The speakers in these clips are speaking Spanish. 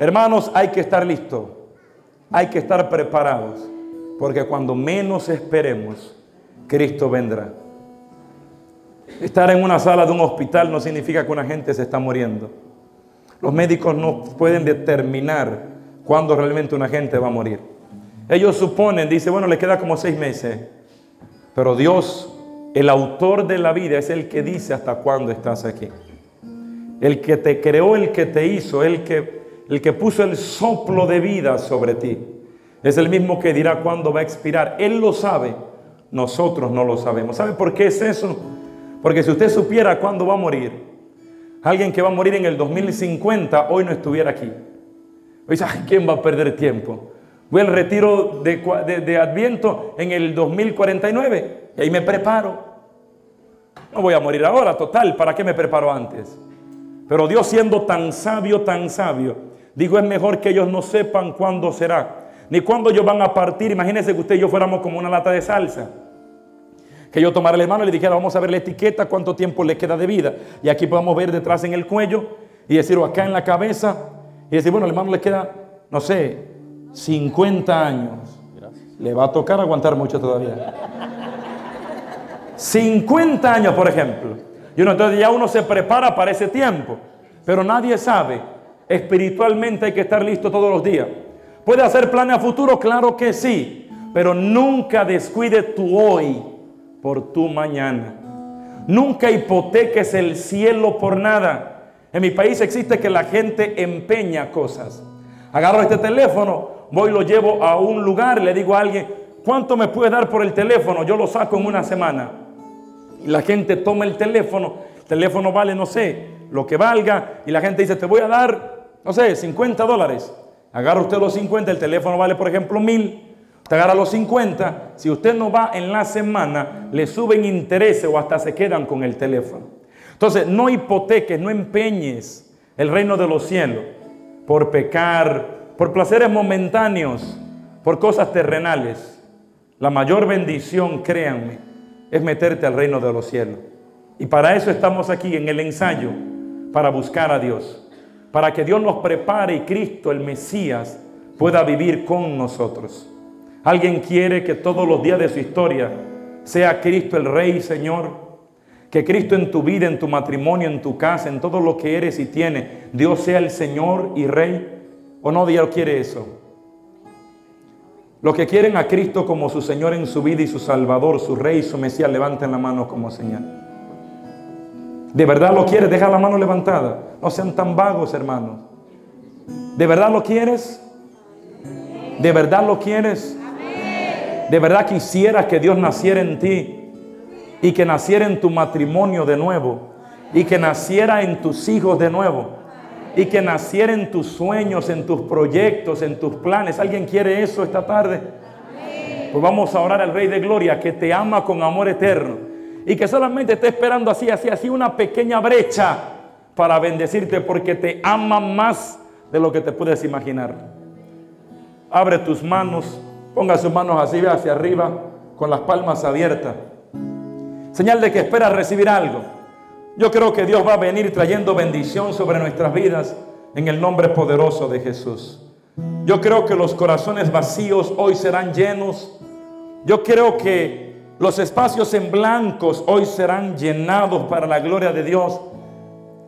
Hermanos, hay que estar listos. Hay que estar preparados. Porque cuando menos esperemos, Cristo vendrá. Estar en una sala de un hospital no significa que una gente se está muriendo. Los médicos no pueden determinar cuándo realmente una gente va a morir. Ellos suponen, dice, bueno, le queda como seis meses. Pero Dios, el autor de la vida, es el que dice hasta cuándo estás aquí. El que te creó, el que te hizo, el que, el que puso el soplo de vida sobre ti. Es el mismo que dirá cuándo va a expirar. Él lo sabe, nosotros no lo sabemos. ¿Sabe por qué es eso? Porque si usted supiera cuándo va a morir, alguien que va a morir en el 2050 hoy no estuviera aquí. Hoy dice, ¿quién va a perder tiempo? Voy al retiro de, de, Adviento en el 2049 y ahí me preparo. No voy a morir ahora, total, ¿para qué me preparo antes? Pero Dios siendo tan sabio, tan sabio, dijo es mejor que ellos no sepan cuándo será, ni cuándo ellos van a partir. Imagínense que usted y yo fuéramos como una lata de salsa que yo tomara la mano y le dijera, vamos a ver la etiqueta, cuánto tiempo le queda de vida. Y aquí podemos ver detrás en el cuello y decir, o acá en la cabeza, y decir, bueno, el hermano le queda, no sé, 50 años. Le va a tocar aguantar mucho todavía. 50 años, por ejemplo. Y uno, entonces ya uno se prepara para ese tiempo. Pero nadie sabe. Espiritualmente hay que estar listo todos los días. ¿Puede hacer planes a futuro? Claro que sí. Pero nunca descuide tu hoy por tu mañana. Nunca hipoteques el cielo por nada. En mi país existe que la gente empeña cosas. Agarro este teléfono, voy lo llevo a un lugar, le digo a alguien, ¿cuánto me puede dar por el teléfono? Yo lo saco en una semana. Y la gente toma el teléfono, el teléfono vale, no sé, lo que valga, y la gente dice, te voy a dar, no sé, 50 dólares. Agarra usted los 50, el teléfono vale, por ejemplo, mil. Usted agarra los 50, si usted no va en la semana, le suben intereses o hasta se quedan con el teléfono. Entonces, no hipoteques, no empeñes el reino de los cielos por pecar, por placeres momentáneos, por cosas terrenales. La mayor bendición, créanme, es meterte al reino de los cielos. Y para eso estamos aquí en el ensayo, para buscar a Dios, para que Dios nos prepare y Cristo, el Mesías, pueda vivir con nosotros. Alguien quiere que todos los días de su historia sea Cristo el Rey y Señor. Que Cristo en tu vida, en tu matrimonio, en tu casa, en todo lo que eres y tienes, Dios sea el Señor y Rey. ¿O no Dios quiere eso? Los que quieren a Cristo como su Señor en su vida y su Salvador, su Rey y su Mesías, levanten la mano como señal. ¿De verdad lo quieres? Deja la mano levantada. No sean tan vagos, hermanos. ¿De verdad lo quieres? ¿De verdad lo quieres? de verdad quisiera que Dios naciera en ti y que naciera en tu matrimonio de nuevo y que naciera en tus hijos de nuevo y que naciera en tus sueños, en tus proyectos, en tus planes. ¿Alguien quiere eso esta tarde? Pues vamos a orar al Rey de Gloria que te ama con amor eterno y que solamente está esperando así, así, así una pequeña brecha para bendecirte porque te ama más de lo que te puedes imaginar. Abre tus manos Ponga sus manos así hacia arriba con las palmas abiertas. Señal de que espera recibir algo. Yo creo que Dios va a venir trayendo bendición sobre nuestras vidas en el nombre poderoso de Jesús. Yo creo que los corazones vacíos hoy serán llenos. Yo creo que los espacios en blancos hoy serán llenados para la gloria de Dios.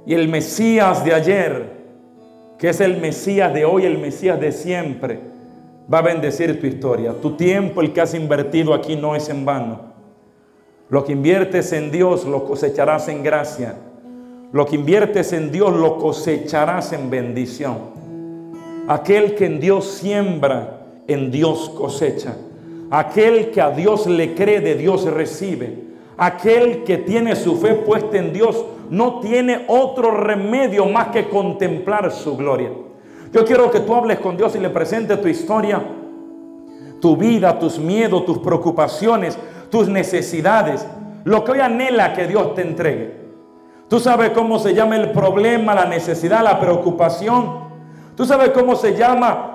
Y el Mesías de ayer, que es el Mesías de hoy, el Mesías de siempre, va a bendecir tu historia. Tu tiempo, el que has invertido aquí, no es en vano. Lo que inviertes en Dios lo cosecharás en gracia. Lo que inviertes en Dios lo cosecharás en bendición. Aquel que en Dios siembra, en Dios cosecha. Aquel que a Dios le cree, de Dios recibe. Aquel que tiene su fe puesta en Dios no tiene otro remedio más que contemplar su gloria. Yo quiero que tú hables con Dios y le presentes tu historia, tu vida, tus miedos, tus preocupaciones, tus necesidades, lo que hoy anhela que Dios te entregue. Tú sabes cómo se llama el problema, la necesidad, la preocupación. Tú sabes cómo se llama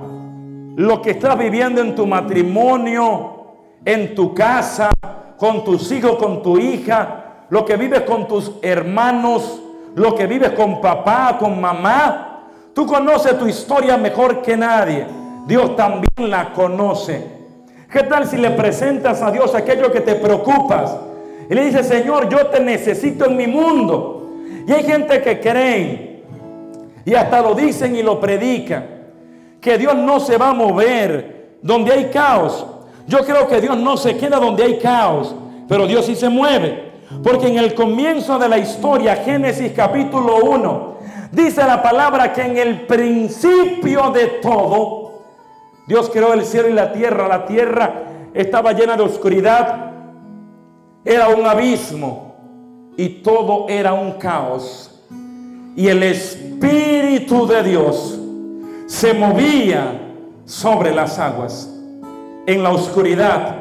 lo que estás viviendo en tu matrimonio, en tu casa, con tus hijos, con tu hija, lo que vives con tus hermanos, lo que vives con papá, con mamá. Tú conoces tu historia mejor que nadie. Dios también la conoce. ¿Qué tal si le presentas a Dios aquello que te preocupas? Y le dices, Señor, yo te necesito en mi mundo. Y hay gente que cree, y hasta lo dicen y lo predican, que Dios no se va a mover donde hay caos. Yo creo que Dios no se queda donde hay caos, pero Dios sí se mueve. Porque en el comienzo de la historia, Génesis capítulo 1, Dice la palabra que en el principio de todo, Dios creó el cielo y la tierra. La tierra estaba llena de oscuridad, era un abismo y todo era un caos. Y el Espíritu de Dios se movía sobre las aguas, en la oscuridad,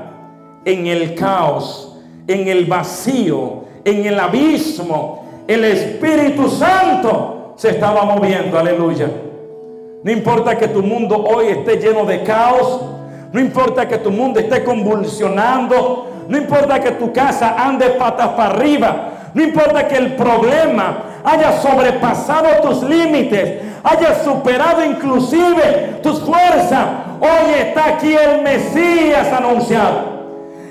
en el caos, en el vacío, en el abismo. El Espíritu Santo se estaba moviendo, aleluya. No importa que tu mundo hoy esté lleno de caos, no importa que tu mundo esté convulsionando, no importa que tu casa ande patas para arriba, no importa que el problema haya sobrepasado tus límites, haya superado inclusive tus fuerzas. Hoy está aquí el Mesías anunciado.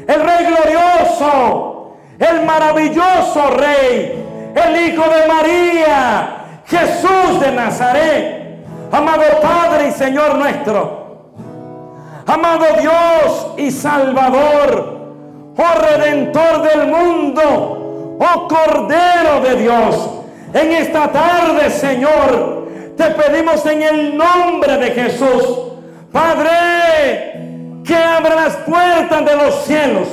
El Rey glorioso, el maravilloso Rey, el Hijo de María, Jesús de Nazaret, amado Padre y Señor nuestro, amado Dios y Salvador, oh Redentor del mundo, oh Cordero de Dios, en esta tarde, Señor, te pedimos en el nombre de Jesús, Padre, que abra las puertas de los cielos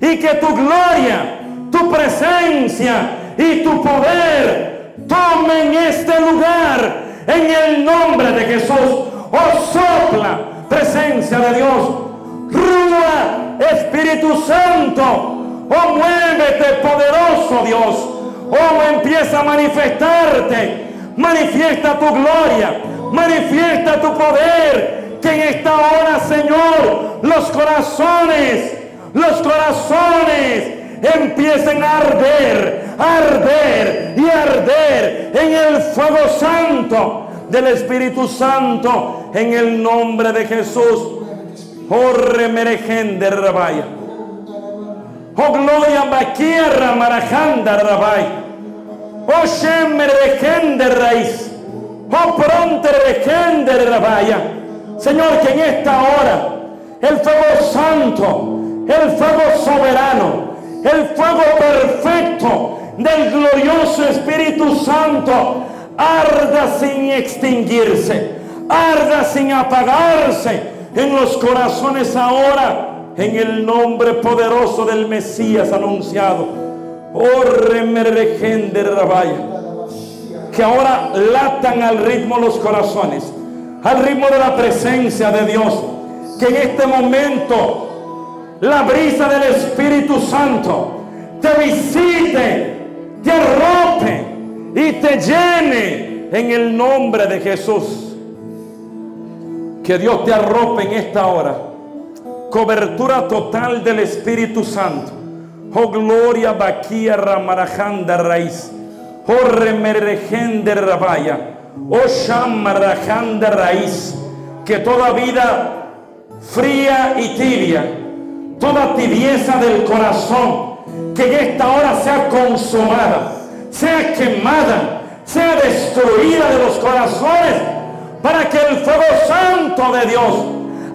y que tu gloria, tu presencia y tu poder tomen este lugar en el nombre de Jesús. Oh, sopla presencia de Dios. Rúa, Espíritu Santo. Oh, muévete, poderoso Dios. Oh, empieza a manifestarte. Manifiesta tu gloria. Manifiesta tu poder. Que en esta hora, Señor, los corazones, los corazones empiecen a arder, arder y arder en el fuego santo del Espíritu Santo en el nombre de Jesús. Oh remerejende rabaya. Oh gloria baquierra marajanda rabay. Oh shemerejende raíz. Oh pronto regende rabaya. Señor, que en esta hora el fuego santo, el fuego soberano, el fuego perfecto del glorioso Espíritu Santo arda sin extinguirse, arda sin apagarse en los corazones ahora, en el nombre poderoso del Mesías anunciado. Oh, de rabaya. Que ahora latan al ritmo los corazones, al ritmo de la presencia de Dios. Que en este momento la brisa del Espíritu Santo te visite, te arrope y te llene en el nombre de Jesús. Que Dios te arrope en esta hora. Cobertura total del Espíritu Santo. Oh gloria baquia ramarajanda raíz. Oh remerejende rabaya. Oh shamarajanda raíz. Que toda vida fría y tibia toda tibieza del corazón, que en esta hora sea consumada, sea quemada, sea destruida de los corazones, para que el fuego santo de Dios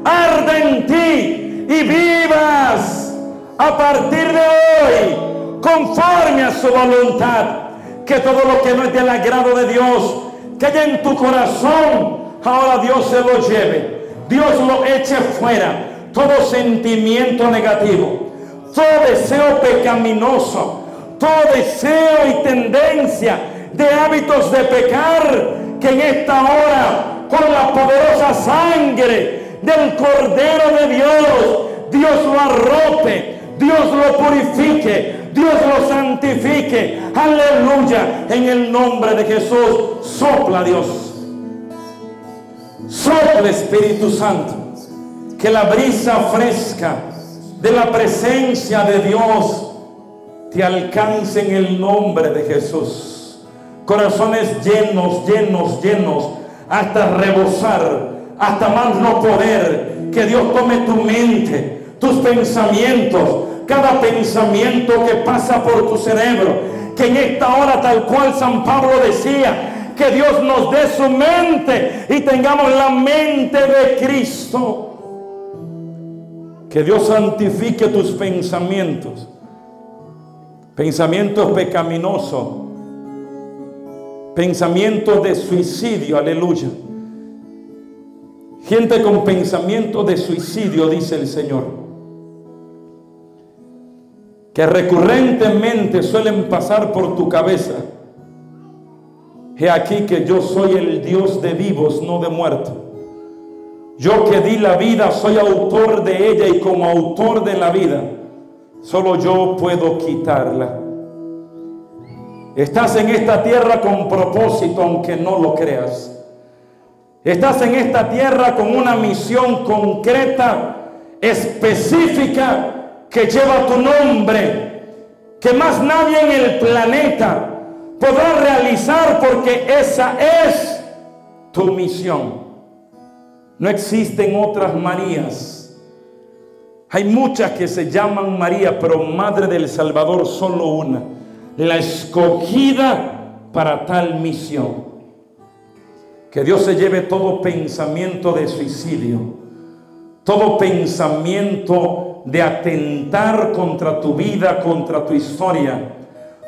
arde en ti y vivas a partir de hoy conforme a su voluntad. Que todo lo que no es del agrado de Dios, que haya en tu corazón, ahora Dios se lo lleve. Dios lo eche fuera todo sentimiento negativo, todo deseo pecaminoso, todo deseo y tendencia de hábitos de pecar, que en esta hora, con la poderosa sangre del Cordero de Dios, Dios lo arrope, Dios lo purifique, Dios lo santifique. Aleluya. En el nombre de Jesús, sopla Dios. Sopla Espíritu Santo que la brisa fresca de la presencia de Dios te alcance en el nombre de Jesús. Corazones llenos, llenos, llenos, hasta rebosar, hasta más no poder. Que Dios tome tu mente, tus pensamientos, cada pensamiento que pasa por tu cerebro. Que en esta hora, tal cual San Pablo decía, que Dios nos dé su mente y tengamos la mente de Cristo. Que Dios santifique tus pensamientos. Pensamientos pecaminosos. Pensamientos de suicidio. Aleluya. Gente con pensamientos de suicidio, dice el Señor. Que recurrentemente suelen pasar por tu cabeza. He aquí que yo soy el Dios de vivos, no de muertos. Yo que di la vida, soy autor de ella y como autor de la vida, solo yo puedo quitarla. Estás en esta tierra con propósito, aunque no lo creas. Estás en esta tierra con una misión concreta, específica, que lleva tu nombre, que más nadie en el planeta podrá realizar porque esa es tu misión. No existen otras Marías. Hay muchas que se llaman María, pero Madre del Salvador solo una. La escogida para tal misión. Que Dios se lleve todo pensamiento de suicidio, todo pensamiento de atentar contra tu vida, contra tu historia,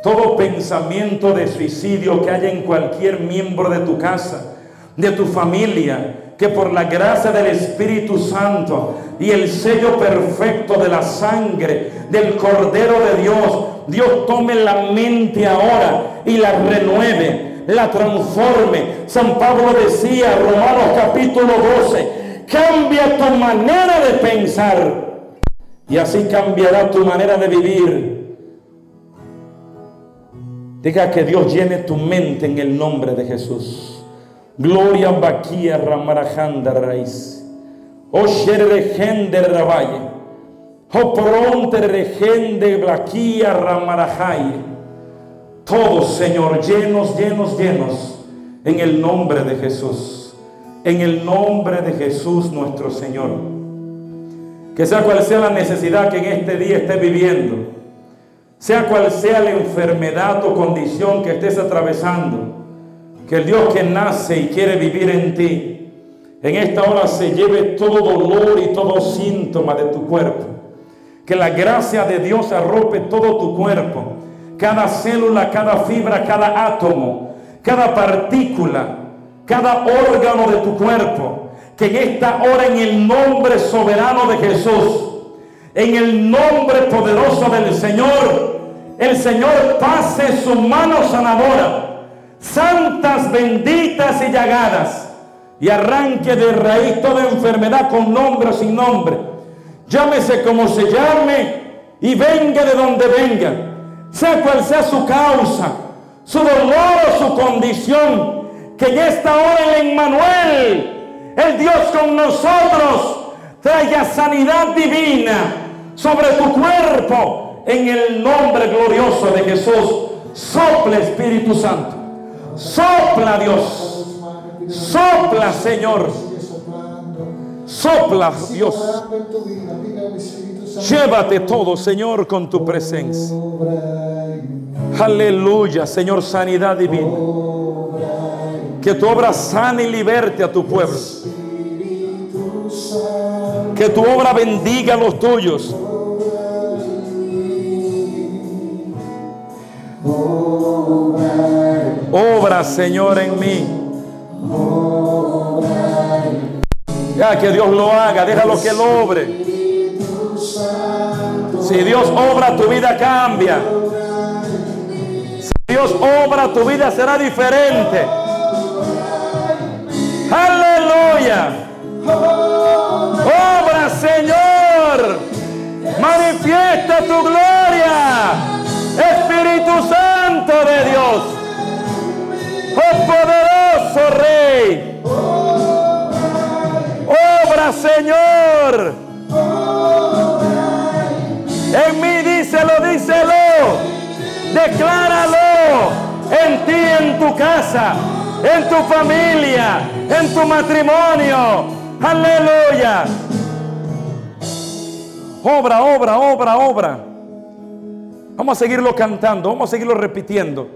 todo pensamiento de suicidio que haya en cualquier miembro de tu casa, de tu familia, que por la gracia del Espíritu Santo y el sello perfecto de la sangre del Cordero de Dios, Dios tome la mente ahora y la renueve, la transforme. San Pablo decía, Romanos capítulo 12, cambia tu manera de pensar y así cambiará tu manera de vivir. Diga que Dios llene tu mente en el nombre de Jesús. Gloria Baquía Ramarajanda Raíz. O Sherregende Rabaye. O Pronte Regende Baquía Ramarajay. Todos, Señor, llenos, llenos, llenos. En el nombre de Jesús. En el nombre de Jesús nuestro Señor. Que sea cual sea la necesidad que en este día estés viviendo. Sea cual sea la enfermedad o condición que estés atravesando que el Dios que nace y quiere vivir en ti, en esta hora se lleve todo dolor y todo síntoma de tu cuerpo. Que la gracia de Dios arrope todo tu cuerpo, cada célula, cada fibra, cada átomo, cada partícula, cada órgano de tu cuerpo. Que en esta hora, en el nombre soberano de Jesús, en el nombre poderoso del Señor, el Señor pase su mano sanadora santas, benditas y llagadas, y arranque de raíz toda enfermedad con nombre o sin nombre. Llámese como se llame y venga de donde venga, sea cual sea su causa, su dolor o su condición, que en esta hora el Emmanuel, el Dios con nosotros, traiga sanidad divina sobre tu cuerpo en el nombre glorioso de Jesús. Sople Espíritu Santo. Sopla Dios. Sopla Señor. Sopla Dios. Llévate todo, Señor, con tu presencia. Aleluya, Señor, sanidad divina. Que tu obra sane y liberte a tu pueblo. Que tu obra bendiga a los tuyos. Obra, Señor, en mí. Ya que Dios lo haga, déjalo que lo obre. Si Dios obra, tu vida cambia. Si Dios obra, tu vida será diferente. Aleluya. Obra, Señor. Manifiesta tu gloria. Espíritu Santo de Dios. Oh poderoso Rey. Obra, Señor. Decláralo en ti, en tu casa. en tu familia, en tu matrimonio. Aleluya. Obra, obra, obra, obra. Vamos a seguirlo cantando, vamos a seguirlo repitiendo.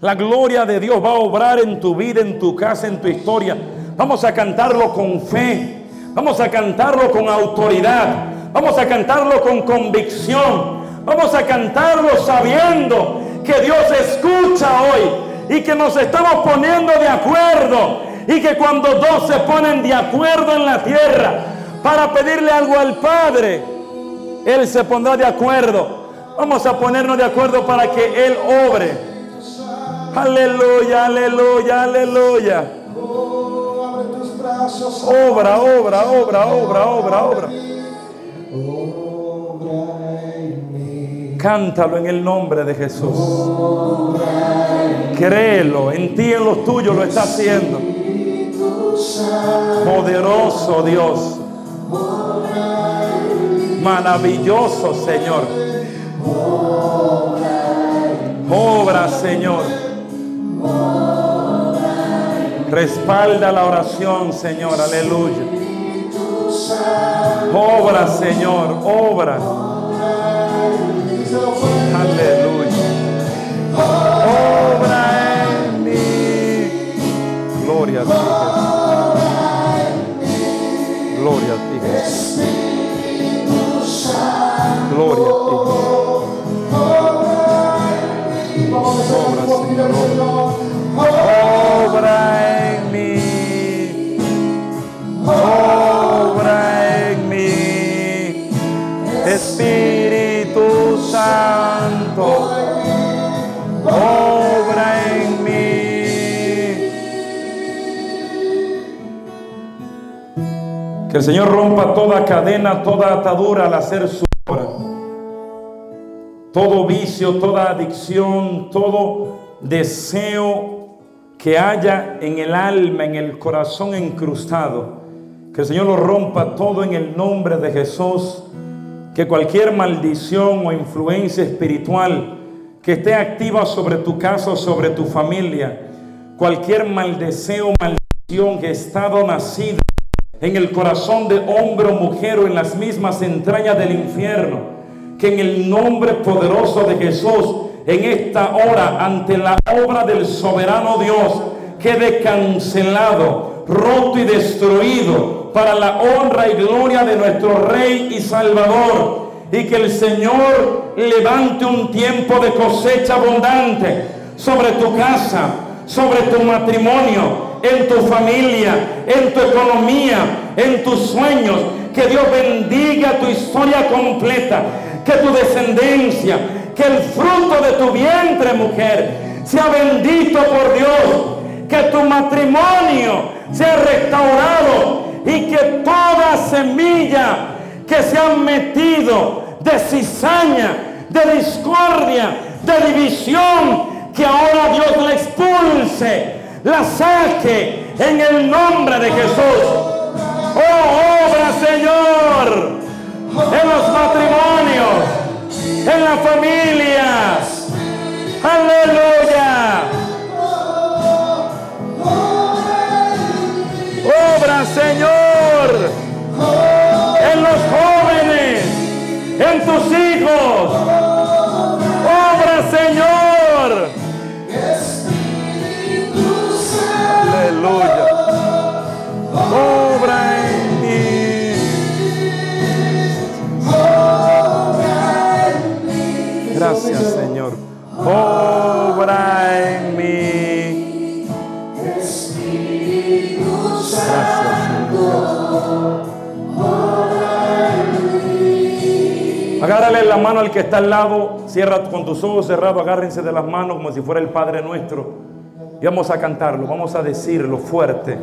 La gloria de Dios va a obrar en tu vida, en tu casa, en tu historia. Vamos a cantarlo con fe. Vamos a cantarlo con autoridad. Vamos a cantarlo con convicción. Vamos a cantarlo sabiendo que Dios escucha hoy y que nos estamos poniendo de acuerdo. Y que cuando dos se ponen de acuerdo en la tierra para pedirle algo al Padre, Él se pondrá de acuerdo Vamos a ponernos de acuerdo para que Él obre. Aleluya, aleluya, aleluya. Obra, obra, obra, obra, obra, obra. Cántalo en el nombre de Jesús. Créelo, en ti, en los tuyos lo está haciendo. Poderoso Dios. Maravilloso Señor. Obra, Señor. Respalda la oración, Señor. Aleluya. Obra, Señor. Obra. Aleluya. Obra en mí. Gloria a ti, Gloria a ti, Gloria el Señor rompa toda cadena, toda atadura al hacer su todo vicio, toda adicción, todo deseo que haya en el alma, en el corazón incrustado. Que el Señor lo rompa todo en el nombre de Jesús. Que cualquier maldición o influencia espiritual que esté activa sobre tu casa sobre tu familia, cualquier maldeseo maldición que estado nacida en el corazón de hombre o mujer o en las mismas entrañas del infierno, que en el nombre poderoso de Jesús, en esta hora, ante la obra del soberano Dios, quede cancelado, roto y destruido para la honra y gloria de nuestro Rey y Salvador. Y que el Señor levante un tiempo de cosecha abundante sobre tu casa, sobre tu matrimonio, en tu familia, en tu economía, en tus sueños. Que Dios bendiga tu historia completa que tu descendencia, que el fruto de tu vientre, mujer, sea bendito por Dios, que tu matrimonio sea restaurado y que toda semilla que se ha metido de cizaña, de discordia, de división, que ahora Dios la expulse, la saque en el nombre de Jesús. Oh, obra Señor en los matrimonios, en las familias. Aleluya. Obra, Señor, en los jóvenes, en tus hijos. Señor. Obra en mí. Gracias, Señor. Agárrale la mano al que está al lado. Cierra con tus ojos cerrados. Agárrense de las manos como si fuera el Padre nuestro. Y vamos a cantarlo. Vamos a decirlo fuerte.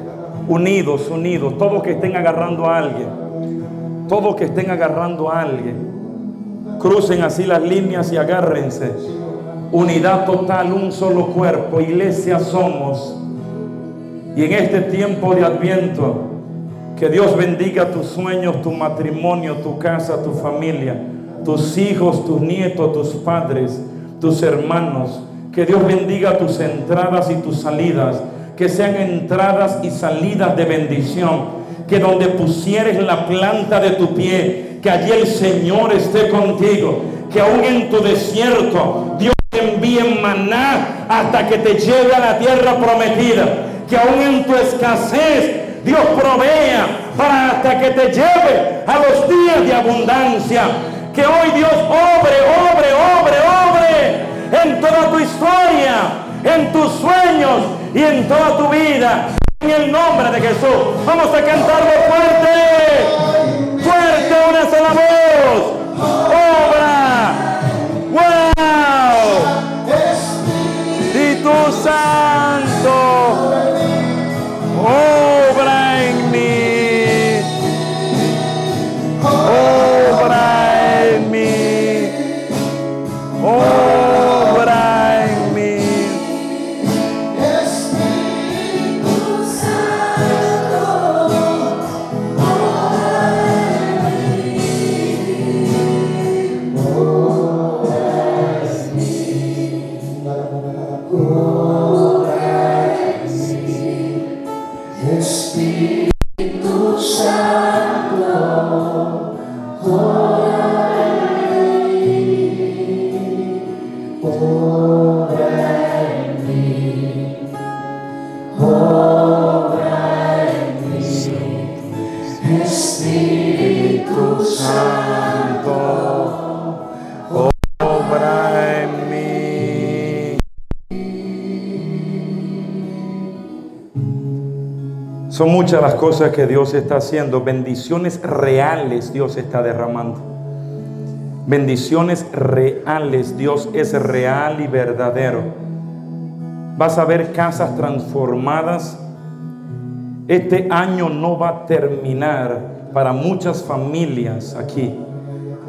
Unidos, unidos. Todos que estén agarrando a alguien. Todos que estén agarrando a alguien. Crucen así las líneas y agárrense. Unidad total, un solo cuerpo, iglesia somos. Y en este tiempo de adviento, que Dios bendiga tus sueños, tu matrimonio, tu casa, tu familia, tus hijos, tus nietos, tus padres, tus hermanos. Que Dios bendiga tus entradas y tus salidas. que sean entradas y salidas de bendición. Que donde pusieres la planta de tu pie, que allí el Señor esté contigo. Que aún en tu desierto Dios te envíe maná hasta que te lleve a la tierra prometida. Que aún en tu escasez Dios provea para hasta que te lleve a los días de abundancia. Que hoy Dios obre, obre, obre, obre en toda tu historia, en tus sueños y en toda tu vida. En el nombre de Jesús. Vamos a cantarlo fuerte. Una sola voz. Obra. Wow. Espíritu Santo. Obra las cosas que Dios está haciendo, bendiciones reales Dios está derramando. Bendiciones reales, Dios es real y verdadero. Vas a ver casas transformadas. Este año no va a terminar para muchas familias aquí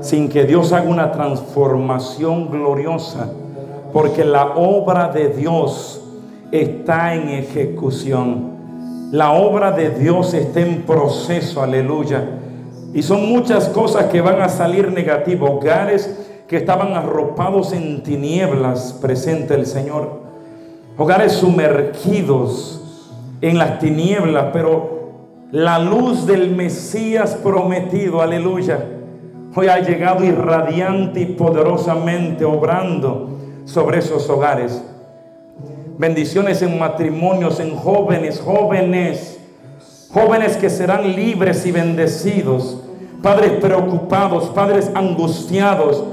sin que Dios haga una transformación gloriosa, porque la obra de Dios está en ejecución. La obra de Dios está en proceso, aleluya. Y son muchas cosas que van a salir negativas. Hogares que estaban arropados en tinieblas, presente el Señor. Hogares sumergidos en las tinieblas, pero la luz del Mesías prometido, aleluya, hoy ha llegado irradiante y poderosamente obrando sobre esos hogares. Bendiciones en matrimonios, en jóvenes, jóvenes, jóvenes que serán libres y bendecidos, padres preocupados, padres angustiados,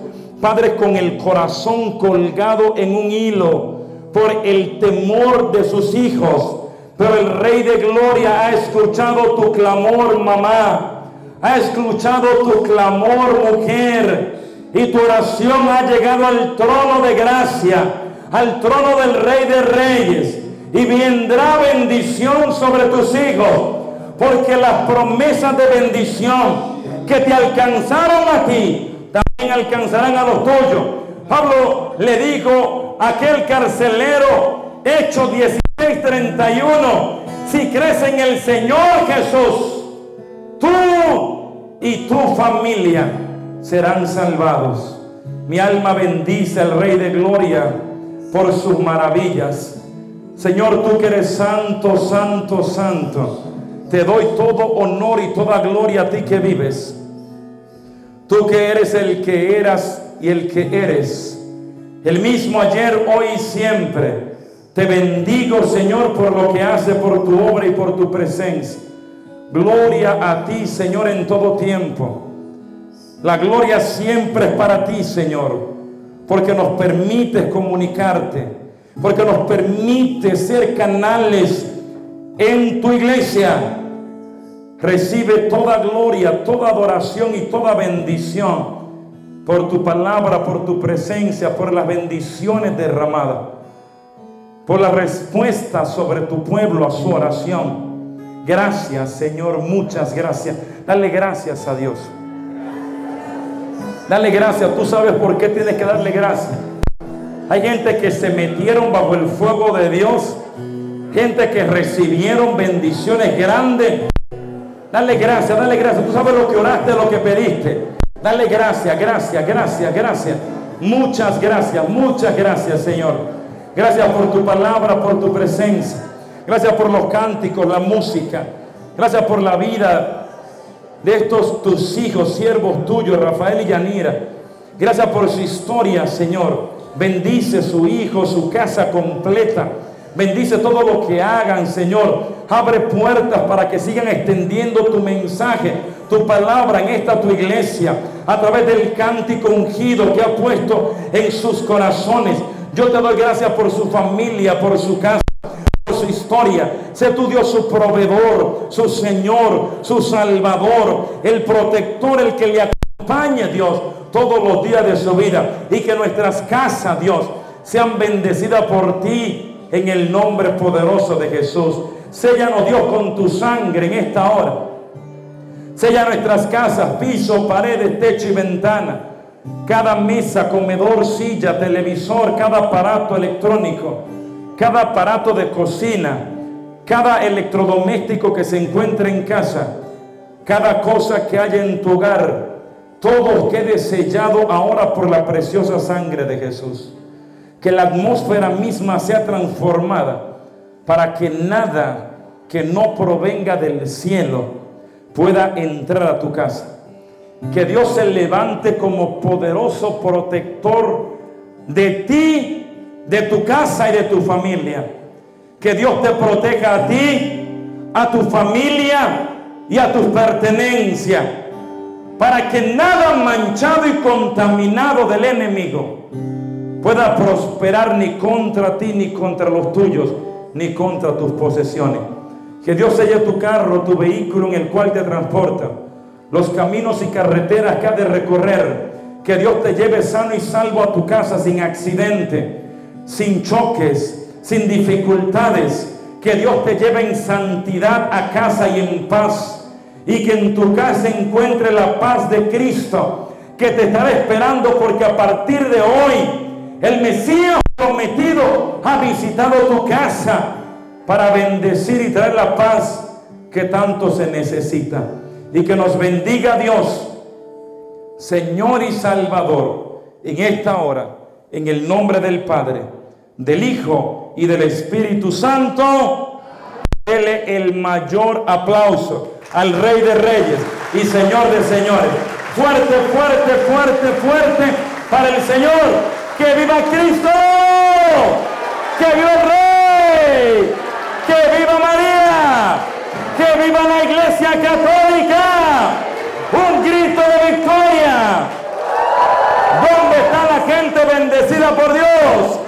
padres con el corazón colgado en un hilo por el temor de sus hijos. Pero el Rey de Gloria ha escuchado tu clamor, mamá. Ha escuchado tu clamor, mujer. Y tu oración ha llegado al trono de gracia, al trono del Rey de Reyes. Y vendrá bendición sobre tus hijos. Porque las promesas de bendición que te alcanzaron a ti, también alcanzarán a los tuyos. Pablo le dijo a aquel carcelero, Hechos 16:31, si crees en el Señor Jesús, tú y tu familia serán salvados. Mi alma bendice al Rey de Gloria por sus maravillas. Señor, tú que eres santo, santo, santo, te doy todo honor y toda gloria a ti que vives. Tú que eres el que eras y el que eres, el mismo ayer, hoy y siempre. Te bendigo, Señor, por lo que hace, por tu obra y por tu presencia. Gloria a ti, Señor, en todo tiempo. La gloria siempre es para ti, Señor, porque nos permites comunicarte, porque nos permite ser canales en tu iglesia. Recibe toda gloria, toda adoración y toda bendición por tu palabra, por tu presencia, por las bendiciones derramadas, por la respuesta sobre tu pueblo a su oración. Gracias, Señor, muchas gracias. Dale gracias a Dios. Dale gracias. Tú sabes por qué tienes que darle gracias. Hay gente que se metieron bajo el fuego de Dios. Gente que recibieron bendiciones grandes. Dale gracias, dale gracias. Tú sabes lo que oraste, lo que pediste. Dale gracias, gracias, gracias, gracias. Muchas gracias, muchas gracias, Señor. Gracias por tu palabra, por tu presencia. Gracias por los cánticos, la música. Gracias por la vida de estos tus hijos, siervos tuyos, Rafael y Yanira. Gracias por su historia, Señor. Bendice su hijo, su casa completa. Bendice todo lo que hagan, Señor. Abre puertas para que sigan extendiendo tu mensaje, tu palabra en esta tu iglesia, a través del cántico ungido que ha puesto en sus corazones. Yo te doy gracias por su familia, por su casa, historia. Sé tu Dios su proveedor, su Señor, su Salvador, el protector, el que le acompaña, Dios, todos los días de su vida. Y que nuestras casas, Dios, sean bendecidas por ti en el nombre poderoso de Jesús. Séllanos Dios con tu sangre en esta hora. Sella nuestras casas, piso, paredes, techo y ventana. Cada mesa, comedor, silla, televisor, cada aparato electrónico, cada aparato de cocina, cada electrodoméstico que se encuentre en casa, cada cosa que haya en tu hogar, todo quede sellado ahora por la preciosa sangre de Jesús que la atmósfera misma sea transformada para que nada que no provenga del cielo pueda entrar a tu casa. Que Dios se levante como poderoso protector de ti, de tu casa y de tu familia. Que Dios te proteja a ti, a tu familia y a tus pertenencias. Para que nada manchado y contaminado del enemigo pueda prosperar ni contra ti, ni contra los tuyos, ni contra tus posesiones. Que Dios selle tu carro, tu vehículo en el cual te transporta, los caminos y carreteras que ha de recorrer. Que Dios te lleve sano y salvo a tu casa sin accidente, sin choques, sin dificultades. Que Dios te lleve en santidad a casa y en paz. Y que en tu casa encuentre la paz de Cristo que te estará esperando porque a partir de hoy el Mesías prometido ha visitado tu casa para bendecir y traer la paz que tanto se necesita. Y que nos bendiga Dios, Señor y Salvador, en esta hora, en el nombre del Padre, del Hijo y del Espíritu Santo, dele el mayor aplauso al Rey de Reyes y Señor de Señores. Fuerte, fuerte, fuerte, fuerte para el Señor. ¡Que viva Cristo! ¡Que viva el Rey! ¡Que viva María! ¡Que viva la Iglesia Católica! ¡Un grito de victoria! gente bendecida por Dios.